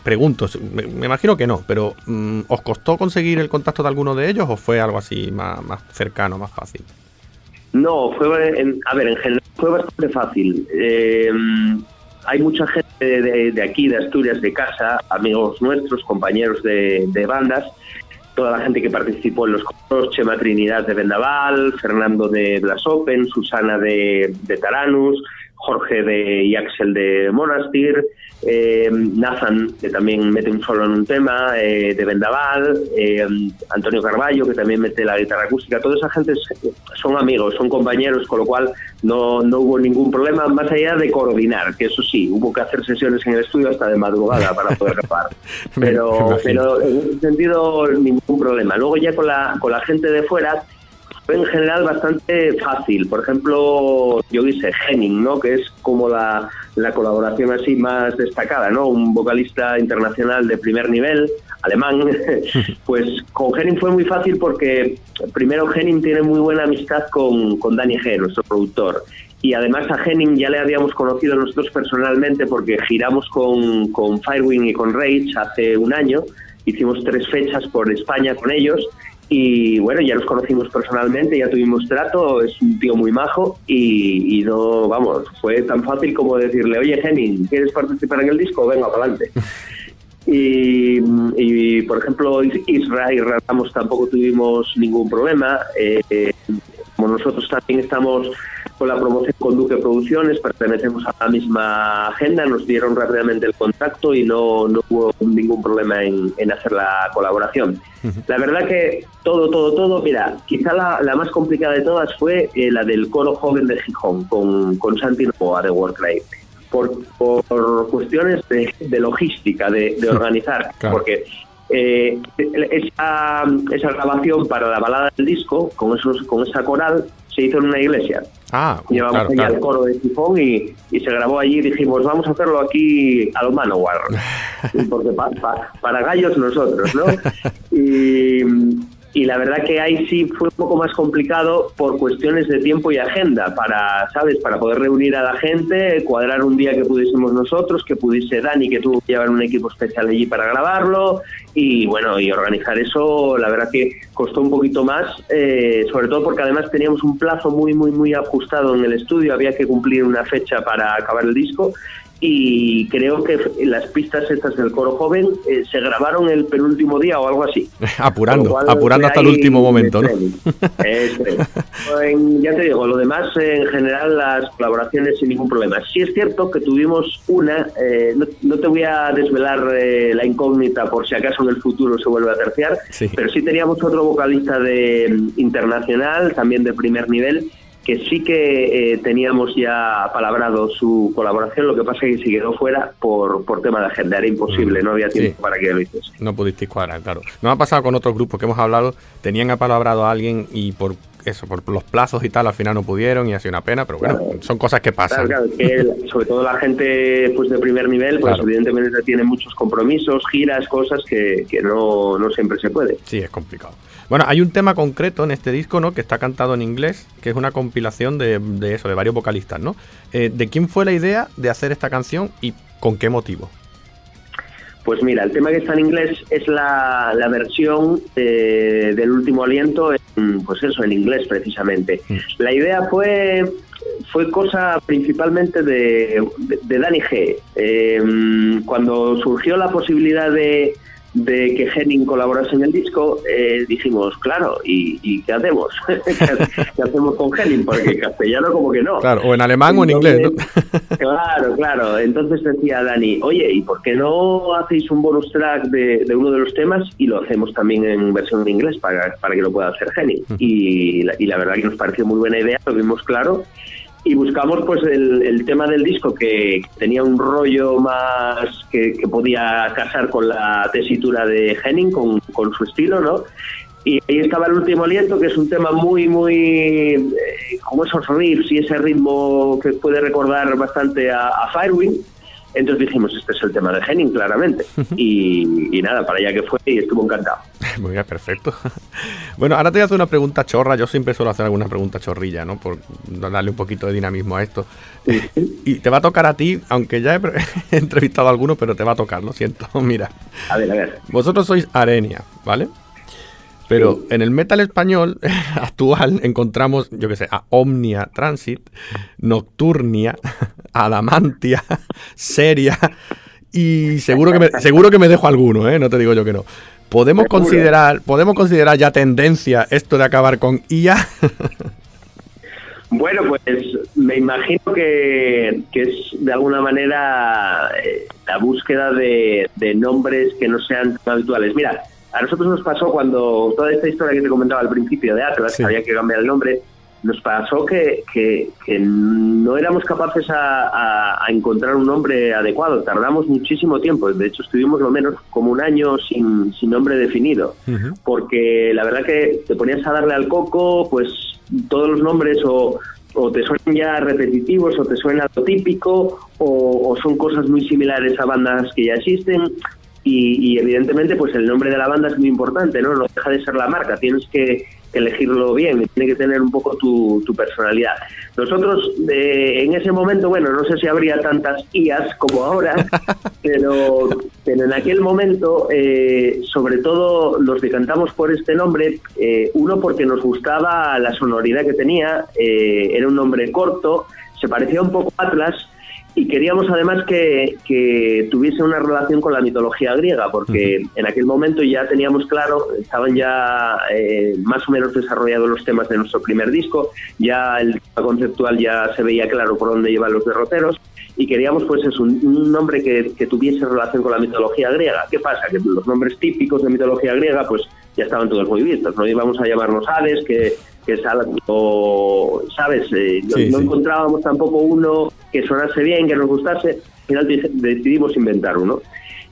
pregunto, me, me imagino que no, pero mm, ¿os costó conseguir el contacto de alguno de ellos o fue algo así más, más cercano, más fácil? No, fue, en- a ver, en general fue bastante fácil. Eh, hay mucha gente de, aquí, de Asturias, de casa, amigos nuestros, compañeros de, de bandas, toda la gente que participó en los coros, Chema Trinidad de Vendaval, Fernando de Blas Open, Susana de, de Taranus, Jorge de y Axel de Monastir, eh, Nathan, que también mete un solo en un tema, eh, de Vendaval, eh, Antonio Carballo, que también mete la guitarra acústica, toda esa gente son amigos, son compañeros, con lo cual no, no hubo ningún problema, más allá de coordinar, que eso sí, hubo que hacer sesiones en el estudio hasta de madrugada para poder grabar. Pero, pero en ese sentido ningún problema. Luego ya con la, con la gente de fuera fue en general bastante fácil. Por ejemplo, yo hice Henning, ¿no? Que es como la, la colaboración así más destacada, ¿no? Un vocalista internacional de primer nivel, alemán. pues con Henning fue muy fácil porque primero Henning tiene muy buena amistad con, con Dani G, nuestro productor. Y además a Henning ya le habíamos conocido nosotros personalmente porque giramos con, con Firewing y con Rage hace un año. Hicimos tres fechas por España con ellos Y bueno, ya nos conocimos personalmente, ya tuvimos trato, es un tío muy majo y, y no, vamos, fue tan fácil como decirle, oye Henning, ¿quieres participar en el disco? Venga, para adelante. Y, y, por ejemplo, Israel Ramos tampoco tuvimos ningún problema. Eh, eh, como nosotros también estamos con la promoción con Duque Producciones, pertenecemos a la misma agenda, nos dieron rápidamente el contacto y no, no hubo ningún problema en, en hacer la colaboración. La verdad que todo, todo, todo, mira, quizá la, la más complicada de todas fue eh, la del coro joven de Gijón con, con Santi Novoa de Warcry. Por, por cuestiones de, de logística, de, de organizar, Claro. porque eh, esa, esa grabación para la balada del disco, con, esos, con esa coral, se hizo en una iglesia. Ah, Llevamos claro, allá claro. el coro de Tifón y, y se grabó allí y dijimos, vamos a hacerlo aquí a lo Manowar. Porque pa- pa- para gallos nosotros, ¿no? Y, y la verdad que ahí sí fue un poco más complicado por cuestiones de tiempo y agenda, para, ¿sabes? Para poder reunir a la gente, cuadrar un día que pudiésemos nosotros, que pudiese Dani, que tuvo que llevar un equipo especial allí para grabarlo, y bueno, y organizar eso, la verdad que costó un poquito más, eh, sobre todo porque además teníamos un plazo muy, muy, muy ajustado en el estudio, había que cumplir una fecha para acabar el disco, y creo que las pistas estas del coro joven eh, se grabaron el penúltimo día o algo así. Apurando, cual, apurando hasta el último momento, ¿no? ya te digo, lo demás, en general, las colaboraciones sin ningún problema. Sí es cierto que tuvimos una, eh, no, no te voy a desvelar eh, la incógnita por si acaso en el futuro se vuelve a terciar, Sí. pero sí teníamos otro vocalista de mm, internacional, también de primer nivel, que sí que eh, teníamos ya palabrado su colaboración, lo que pasa es que se quedó fuera por, por tema de agenda, era imposible, no había tiempo Sí. para que lo hiciese. No pudisteis cuadrar, claro. Nos ha pasado con otros grupos que hemos hablado, tenían apalabrado a alguien y por eso, por los plazos y tal, al final no pudieron y ha sido una pena, pero bueno, son cosas que pasan. Claro, claro, es que el- sobre todo la gente pues de primer nivel, pues evidentemente tiene muchos compromisos, giras, cosas que, que no, no siempre se puede. Sí, es complicado. Bueno, hay un tema concreto en este disco, ¿no? Que está cantado en inglés, que es una compilación de, de eso, de varios vocalistas, ¿no? Eh, ¿De quién fue la idea de hacer esta canción y con qué motivo? Pues mira, el tema que está en inglés es la, la versión eh, del último aliento, en, pues eso, en inglés precisamente. La idea fue fue cosa principalmente de, de, de Dani G. Eh, cuando surgió la posibilidad de, de que Henning colaborase en el disco, eh, dijimos, claro, ¿y, y qué hacemos? ¿Qué, hacemos con Henning? Porque en castellano como que no. Claro, o en alemán o en inglés, ¿no? Claro, claro. Entonces decía Dani, oye, ¿y por qué no hacéis un bonus track de, de uno de los temas y lo hacemos también en versión en inglés para, para que lo pueda hacer Henning? Y, la- y la verdad que nos pareció muy buena idea, lo vimos claro. Y buscamos pues el, tema del disco que tenía un rollo más que, podía casar con la tesitura de Henning, con, con su estilo, ¿no? Y ahí estaba el último aliento, que es un tema muy, muy. eh, como esos riffs y ese ritmo que puede recordar bastante a, a Firewind. Entonces dijimos, este es el tema de Henning, claramente. Y, y nada, para allá que fue y estuvo encantado. Muy bien, perfecto. Bueno, ahora te voy a hacer una pregunta chorra. Yo siempre suelo hacer alguna pregunta chorrilla, ¿no? Por darle un poquito de dinamismo a esto. Y te va a tocar a ti, aunque ya he entrevistado a algunos, pero te va a tocar, lo siento. Mira, A ver, a ver. vosotros sois Arenia, ¿vale? Pero en el metal español actual encontramos, yo qué sé, a Omnia Transit, Nocturnia, Adamantia, Seria y seguro que me, seguro que me dejo alguno, ¿eh? No te digo yo que no. ¿Podemos considerar, podemos considerar ya tendencia esto de acabar con IA? Bueno, pues me imagino que, que es de alguna manera eh, la búsqueda de, de nombres que no sean tan habituales. Mira, a nosotros nos pasó cuando toda esta historia que te comentaba al principio de Atlas, Sí. que había que cambiar el nombre, nos pasó que, que- que no éramos capaces a, a- a encontrar un nombre adecuado. Tardamos muchísimo tiempo. De hecho, estuvimos lo menos como un año sin, sin nombre definido porque la verdad que te ponías a darle al coco, pues todos los nombres o, o te suenan ya repetitivos o te suena lo típico o, o son cosas muy similares a bandas que ya existen y, y evidentemente pues el nombre de la banda es muy importante, ¿no? No deja de ser la marca, tienes que, que elegirlo bien, tiene que tener un poco tu, tu personalidad. Nosotros eh, en ese momento, bueno, no sé si habría tantas IAS como ahora, pero, pero en aquel momento, eh, sobre todo los decantamos por este nombre, eh, uno porque nos gustaba la sonoridad que tenía, eh, era un nombre corto, se parecía un poco a Atlas y queríamos además que, que tuviese una relación con la mitología griega, porque en aquel momento ya teníamos claro, estaban ya eh, más o menos desarrollados los temas de nuestro primer disco, ya el tema conceptual ya se veía claro por dónde llevan los derroteros, y queríamos pues es un, un nombre que, que tuviese relación con la mitología griega. ¿Qué pasa? Que los nombres típicos de mitología griega pues ya estaban todos muy vistos, no íbamos a llamarnos Hades, que, que es algo, ¿sabes? Eh, no- Sí, no sí. encontrábamos tampoco uno que sonase bien, que nos gustase, al final decidimos inventar uno.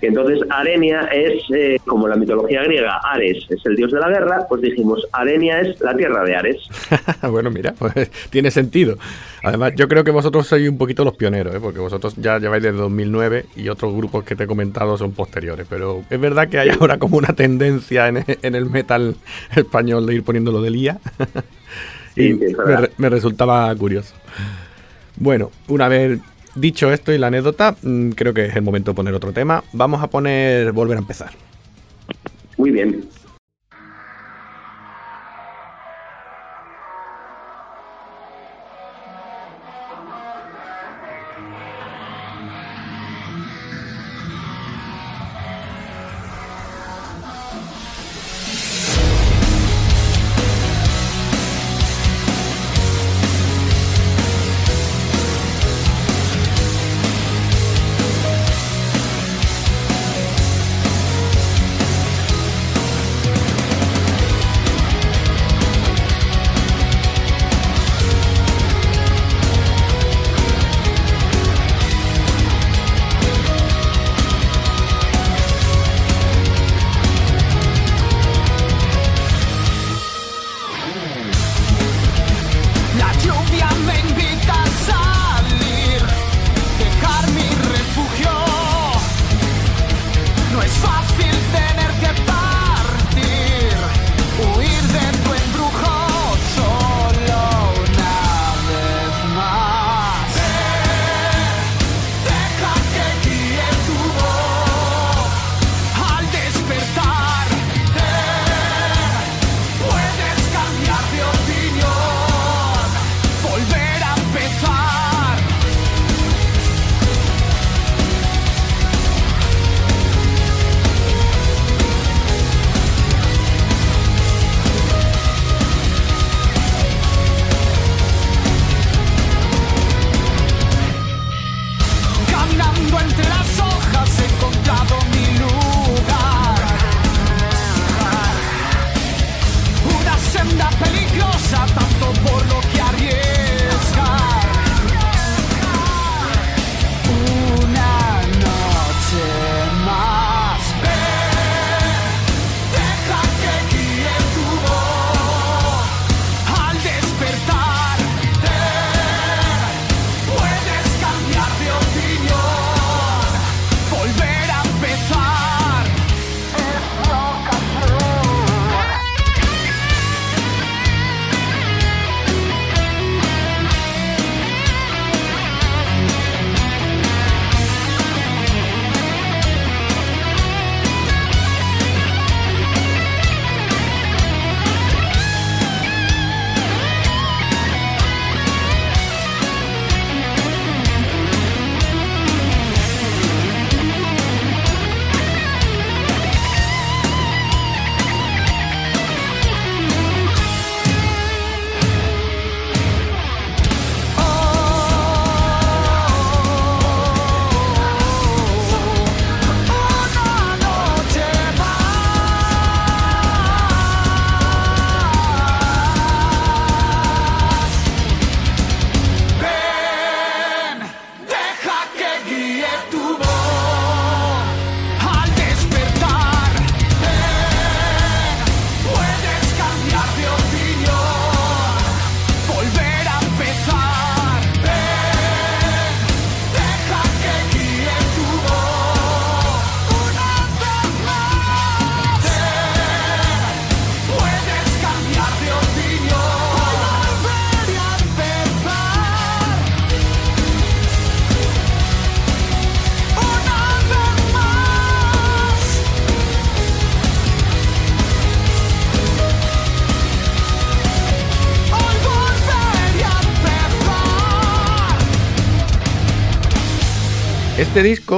Entonces, Arenia es, eh, como la mitología griega, Ares es el dios de la guerra, pues dijimos, Arenia es la tierra de Ares. bueno, mira, pues tiene sentido. Además, yo creo que vosotros sois un poquito los pioneros, ¿eh? porque vosotros ya lleváis desde 2009 y otros grupos que te he comentado son posteriores. Pero es verdad que hay ahora como una tendencia en, en el metal español de ir poniéndolo de lía. y Sí, sí, me resultaba curioso. Bueno, una vez dicho esto y la anécdota, mm, creo que es el momento de poner otro tema. Vamos a poner Volver a empezar. Muy bien.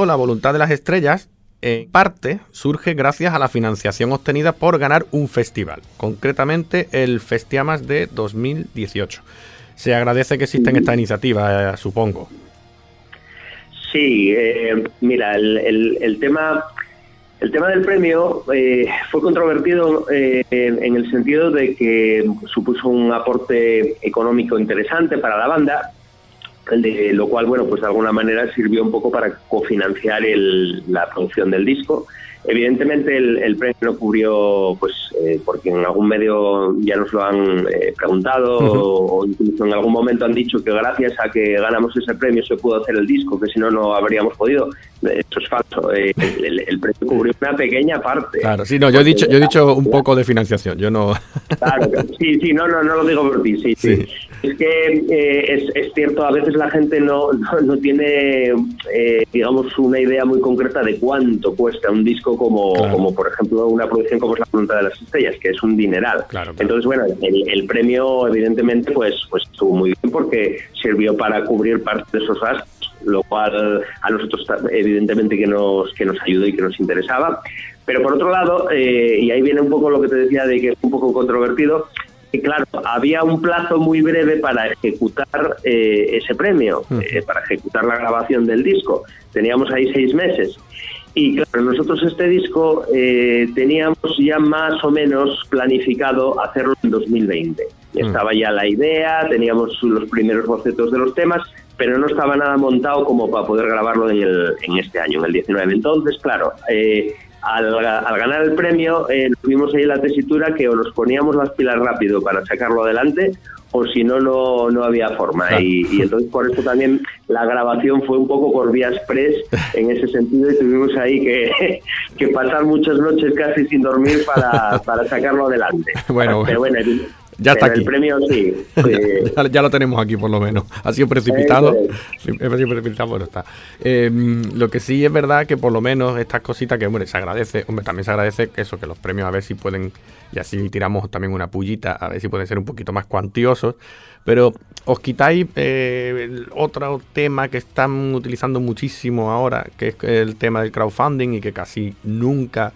La Voluntad de las Estrellas, en parte surge gracias a la financiación obtenida por ganar un festival, concretamente el Festiamas de 2018. Se agradece que exista esta iniciativa, eh, supongo. Sí, eh, mira, el, el- el tema el tema del premio eh, fue controvertido eh, en, en el sentido de que supuso un aporte económico interesante para la banda, de lo cual, bueno, pues de alguna manera sirvió un poco para cofinanciar el- la producción del disco. Evidentemente el, el premio no cubrió, pues, eh, porque en algún medio ya nos lo han eh, preguntado o, o incluso en algún momento han dicho que gracias a que ganamos ese premio se pudo hacer el disco, que si no, no habríamos podido. Eso es falso. Eh, el, el- el premio cubrió una pequeña parte. Claro, sí, no, yo he dicho, yo he dicho un poco de financiación, yo no... Claro, sí, sí, no, no, no lo digo por ti, sí, sí. Sí. Es que eh, es, es cierto, a veces la gente no, no, no tiene, eh, digamos, una idea muy concreta de cuánto cuesta un disco como, Claro. como por ejemplo, una producción como es La Voluntad de las Estrellas, que es un dineral. Claro, claro. Entonces, bueno, el, el premio, evidentemente, pues, pues estuvo muy bien porque sirvió para cubrir parte de esos gastos, lo cual a nosotros, evidentemente, que nos, que nos ayudó y que nos interesaba. Pero por otro lado, eh, y ahí viene un poco lo que te decía de que es un poco controvertido, que claro, había un plazo muy breve para ejecutar eh, ese premio, eh, para ejecutar la grabación del disco. Teníamos ahí seis meses. Y claro, nosotros este disco eh, teníamos ya más o menos planificado hacerlo en 2020. Estaba ya la idea, teníamos los primeros bocetos de los temas, pero no estaba nada montado como para poder grabarlo en, el, en este año, en el 19. Entonces, claro, eh, al, al ganar el premio eh, tuvimos ahí la tesitura que o nos poníamos las pilas rápido para sacarlo adelante o si no, no, no había forma. Claro. Y, y entonces por eso también la grabación fue un poco por vía express en ese sentido y tuvimos ahí que, que pasar muchas noches casi sin dormir para, para sacarlo adelante. Bueno, Pero bueno, Ya está aquí. El premio sí. ya, ya lo tenemos aquí por lo menos. Ha sido precipitado. Sí, Ha sido precipitado, pero está. Eh, lo que sí es verdad que por lo menos estas cositas que, hombre, se agradece. Hombre, también se agradece que eso, que los premios a ver si pueden, y así tiramos también una pullita, a ver si pueden ser un poquito más cuantiosos. Pero os quitáis eh, otro tema que están utilizando muchísimo ahora, que es el tema del crowdfunding y que casi nunca,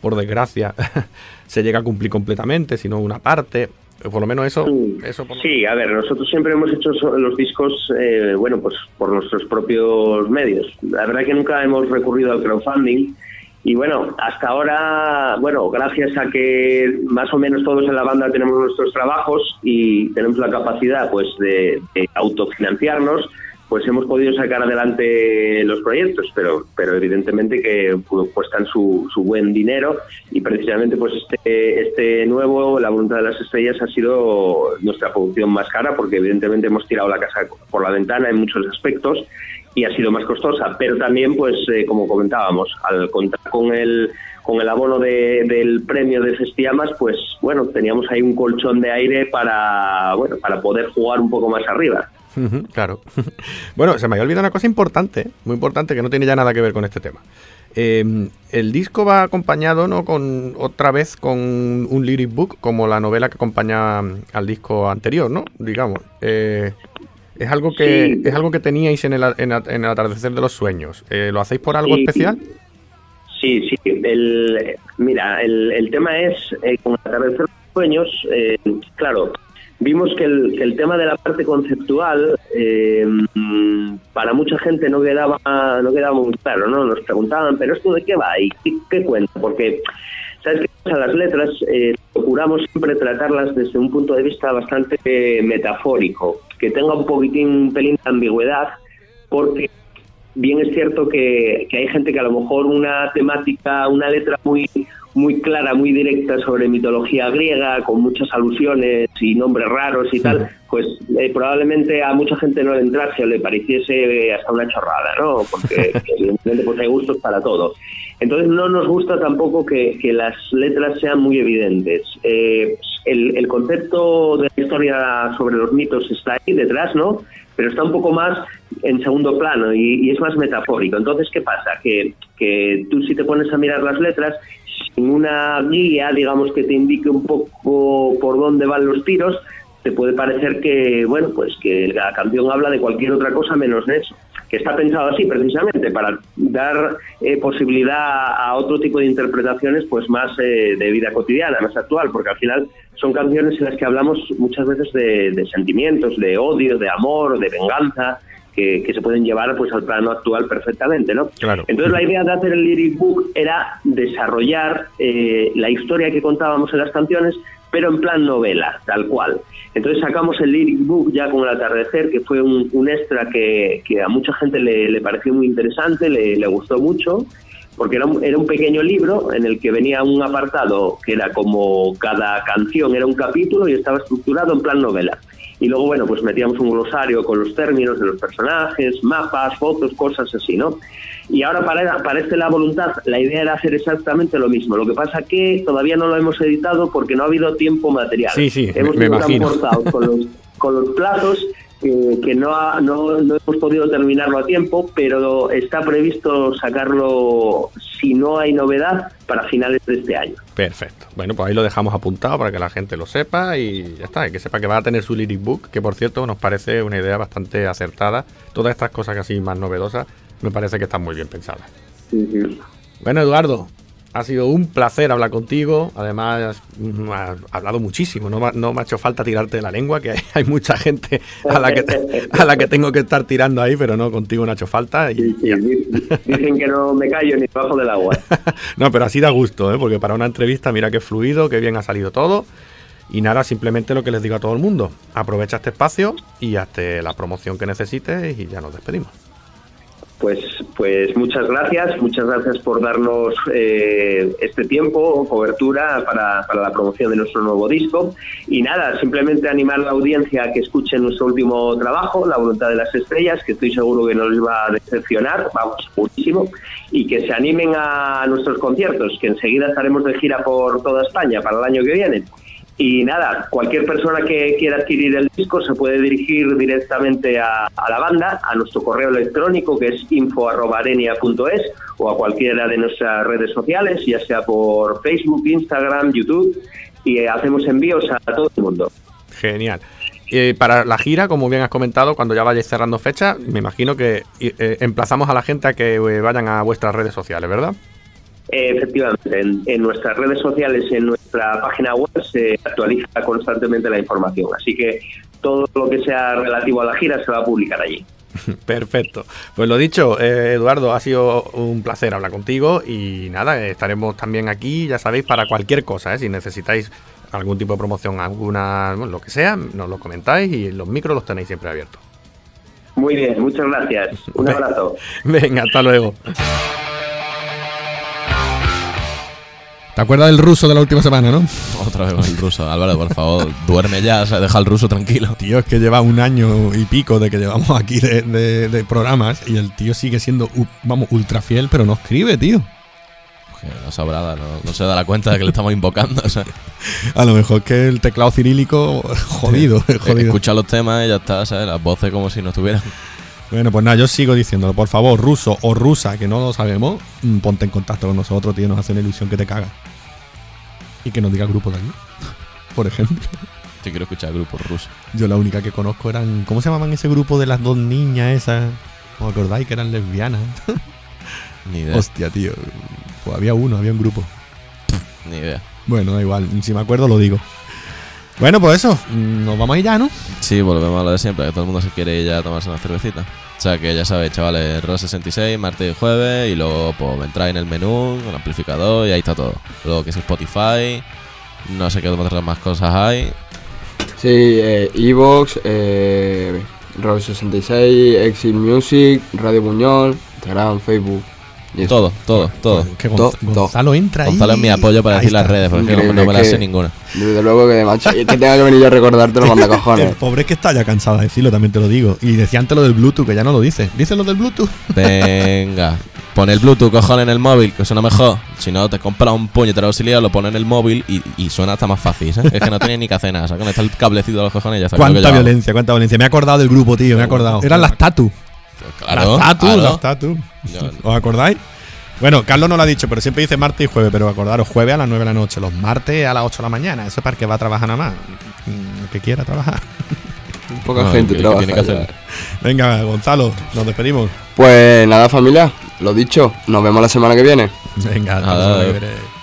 por desgracia, se llega a cumplir completamente, sino una parte. Por lo menos eso, eso por Sí, a ver, nosotros siempre hemos hecho los discos, eh, bueno, pues por nuestros propios medios. La verdad que nunca hemos recurrido al crowdfunding. Y bueno, hasta ahora, bueno, gracias a que más o menos todos en la banda tenemos nuestros trabajos y tenemos la capacidad, pues, de, de autofinanciarnos, pues hemos podido sacar adelante los proyectos, pero, pero evidentemente que pues, cuestan su, su buen dinero y precisamente pues este, este nuevo, La Voluntad de las Estrellas, ha sido nuestra producción más cara porque evidentemente hemos tirado la casa por la ventana en muchos aspectos y ha sido más costosa, pero también pues eh, como comentábamos, al contar con el con el abono de- del premio de Festiamas, pues bueno, teníamos ahí un colchón de aire para bueno, para poder jugar un poco más arriba. Claro. Bueno, se me había olvidado una cosa importante, muy importante, que no tiene ya nada que ver con este tema. Eh, el disco va acompañado, ¿no? Con otra vez con un lyric book, como la novela que acompaña mm, al disco anterior, ¿no? Digamos. Eh, es algo que Sí. es algo que teníais en el, en, en el atardecer de los sueños. Eh, ¿Lo hacéis por algo Sí. especial? Sí, sí. El, mira, el, el tema es, eh, con Atardecer de los Sueños, eh, claro, vimos que el, que el tema de la parte conceptual eh, para mucha gente no quedaba, no quedaba muy claro, ¿no? Nos preguntaban, ¿pero esto de qué va y qué, cuenta? Porque, ¿sabes qué pasa? Las letras eh, procuramos siempre tratarlas desde un punto de vista bastante eh, metafórico, que tenga un poquitín, un pelín de ambigüedad, porque bien es cierto que, que hay gente que a lo mejor una temática, una letra muy muy clara, muy directa sobre mitología griega, con muchas alusiones y nombres raros y tal, pues eh, probablemente a mucha gente no le entrase o le pareciese hasta una chorrada, ¿no? Porque evidentemente pues hay gustos para todo. Entonces no nos gusta tampoco que, que las letras sean muy evidentes. Eh, el, el concepto de la historia sobre los mitos está ahí detrás, ¿no? Pero está un poco más en segundo plano y, y es más metafórico. Entonces, ¿qué pasa? Que, que tú si te pones a mirar las letras, sin una guía, digamos, que te indique un poco por dónde van los tiros, te puede parecer que, bueno, pues que la canción habla de cualquier otra cosa menos de eso. que está pensado así precisamente para dar eh, posibilidad a otro tipo de interpretaciones pues más eh, de vida cotidiana, más actual, porque al final son canciones en las que hablamos muchas veces de, de sentimientos, de odio, de amor, de venganza, que, que se pueden llevar pues al plano actual perfectamente, ¿no? Claro. Entonces la idea de hacer el lyric book era desarrollar eh, la historia que contábamos en las canciones, pero en plan novela, tal cual. Entonces sacamos el lyric book ya con el atardecer, que fue un, un extra que, que a mucha gente le, le pareció muy interesante, le, le gustó mucho, porque era un, era un pequeño libro en el que venía un apartado que era como cada canción era un capítulo y estaba estructurado en plan novela. Y luego, bueno, pues metíamos un glosario con los términos de los personajes, mapas, fotos, cosas así, ¿no? Y ahora para, para este La Voluntad, la idea era hacer exactamente lo mismo. Lo que pasa que todavía no lo hemos editado porque no ha habido tiempo material. Sí, sí, hemos me tan imagino. con los, con los plazos que, que no, ha- no, no hemos podido terminarlo a tiempo, pero está previsto sacarlo, si no hay novedad, para finales de este año. Perfecto. Bueno, pues ahí lo dejamos apuntado para que la gente lo sepa y ya está, que sepa que va a tener su lyric book, que por cierto nos parece una idea bastante acertada. Todas estas cosas casi más novedosas me parece que están muy bien pensadas. Bueno, Eduardo, ha sido un placer hablar contigo. Además, mm, has hablado muchísimo. No, me ha- no me ha hecho falta tirarte de la lengua, que hay, hay mucha gente a la, que, a la que tengo que estar tirando ahí, pero no, contigo no ha hecho falta. Y, Sí, di- Dicen que no me callo ni debajo del agua. no, pero así da gusto, ¿eh? porque para una entrevista, mira qué fluido, qué bien ha salido todo. Y nada, simplemente lo que les digo a todo el mundo. Aprovecha este espacio y hazte la promoción que necesites y ya nos despedimos. Pues, pues muchas gracias, muchas gracias por darnos eh, este tiempo, cobertura para, para la promoción de nuestro nuevo disco. Y nada, simplemente animar a la audiencia a que escuchen nuestro último trabajo, La Voluntad de las Estrellas, que estoy seguro que no les va a decepcionar, vamos, muchísimo, y que se animen a nuestros conciertos, que enseguida estaremos de gira por toda España para el año que viene. Y nada, cualquier persona que quiera adquirir el disco se puede dirigir directamente a, la banda, a nuestro correo electrónico que es info.arenia.es o a cualquiera de nuestras redes sociales, ya sea por Facebook, Instagram, YouTube, y eh, hacemos envíos a todo el mundo. Genial. Eh, para la gira, como bien has comentado, cuando ya vayáis cerrando fecha, me imagino que eh, emplazamos a la gente a que eh, vayan a vuestras redes sociales, ¿verdad? Eh, efectivamente, en, en nuestras redes sociales en nuestra página web se actualiza constantemente la información, así que todo lo que sea relativo a la gira se va a publicar allí. Perfecto. Pues lo dicho, eh, Eduardo, ha sido un placer hablar contigo y nada, estaremos también aquí, ya sabéis, para cualquier cosa, ¿eh? si necesitáis algún tipo de promoción, alguna, bueno, lo que sea, nos lo comentáis y los micros los tenéis siempre abiertos. Muy bien, muchas gracias. Un abrazo. Venga, hasta luego. ¿Te acuerdas del ruso de la última semana, no? Otra vez con el ruso. Álvaro, por favor, duerme ya, o sea, deja al ruso tranquilo. Tío, es que lleva un año y pico de que llevamos aquí de, de- de programas y el tío sigue siendo, vamos, ultra fiel, pero no escribe, tío. Que no sabrá, no, no se da la cuenta de que le estamos invocando. O sea, A lo mejor que el teclado cirílico, jodido, jodido. escucha los temas y ya está, ¿sabes? Las voces como si no estuvieran. Bueno, pues nada, yo sigo diciéndolo. Por favor, ruso o rusa, que no lo sabemos, mm, ponte en contacto con nosotros, tío. Nos hace una ilusión que te caga. Y que nos diga grupo de aquí. Por ejemplo. Yo quiero escuchar grupos rusos. Yo la única que conozco eran. ¿Cómo se llamaban ese grupo de las dos niñas esas? ¿Os acordáis que eran lesbianas? Ni idea. Hostia, tío. Pues había uno, había un grupo. Ni idea. Bueno, da igual. Si me acuerdo, lo digo. Bueno, pues eso. Nos vamos a ir ya, ¿no? Sí, volvemos a lo de siempre, que todo el mundo se quiere ir ya a tomarse una cervecita. O sea que ya sabéis, chavales, RO 66, martes y jueves, y luego pues entráis en el menú, con el amplificador, y ahí está todo. Luego que es Spotify, no sé qué otras más cosas hay. Sí, eh, Evox, eh, Rock 66, Exit Music, Radio Buñol, Instagram, Facebook. Y eso. Todo, todo, todo. Que To- Gonz- Gonzalo entra ahí. Gonzalo es mi apoyo para Ahí decir las redes, porque no, Increíble, no me las sé ninguna. Desde luego que de macho. Y es que tenga que venir yo a recordarte los manda El cojones. pobre es que está ya cansado de decirlo, también te lo digo. Y decía antes lo del Bluetooth, que ya no lo dice. Dice lo del Bluetooth. Venga, pon el Bluetooth, cojones en el móvil, que suena mejor. Si no, te compras un puñetero auxiliar, lo pones en el móvil y, y suena hasta más fácil. ¿sabes? Es que no tiene ni que hacer nada. O sea, el cablecito a los cojones y ya está. Cuánta violencia, cuánta violencia. Me he acordado del grupo, tío, me he acordado. Eran las Tatu. Claro, las Tatu, claro. las Tatu. ¿Os acordáis? Bueno, Carlos no lo ha dicho, pero siempre dice martes y jueves, pero acordaros, jueves a las 9 de la noche, los martes a las 8 de la mañana. Eso es para el que va a trabajar nada más. Mm, El que quiera trabajar. Poca No, gente que- que trabaja. tiene que hacer. Venga, Gonzalo, nos despedimos. Pues nada, familia, lo dicho, nos vemos la semana que viene. Venga, hasta la Adiós. semana que viene.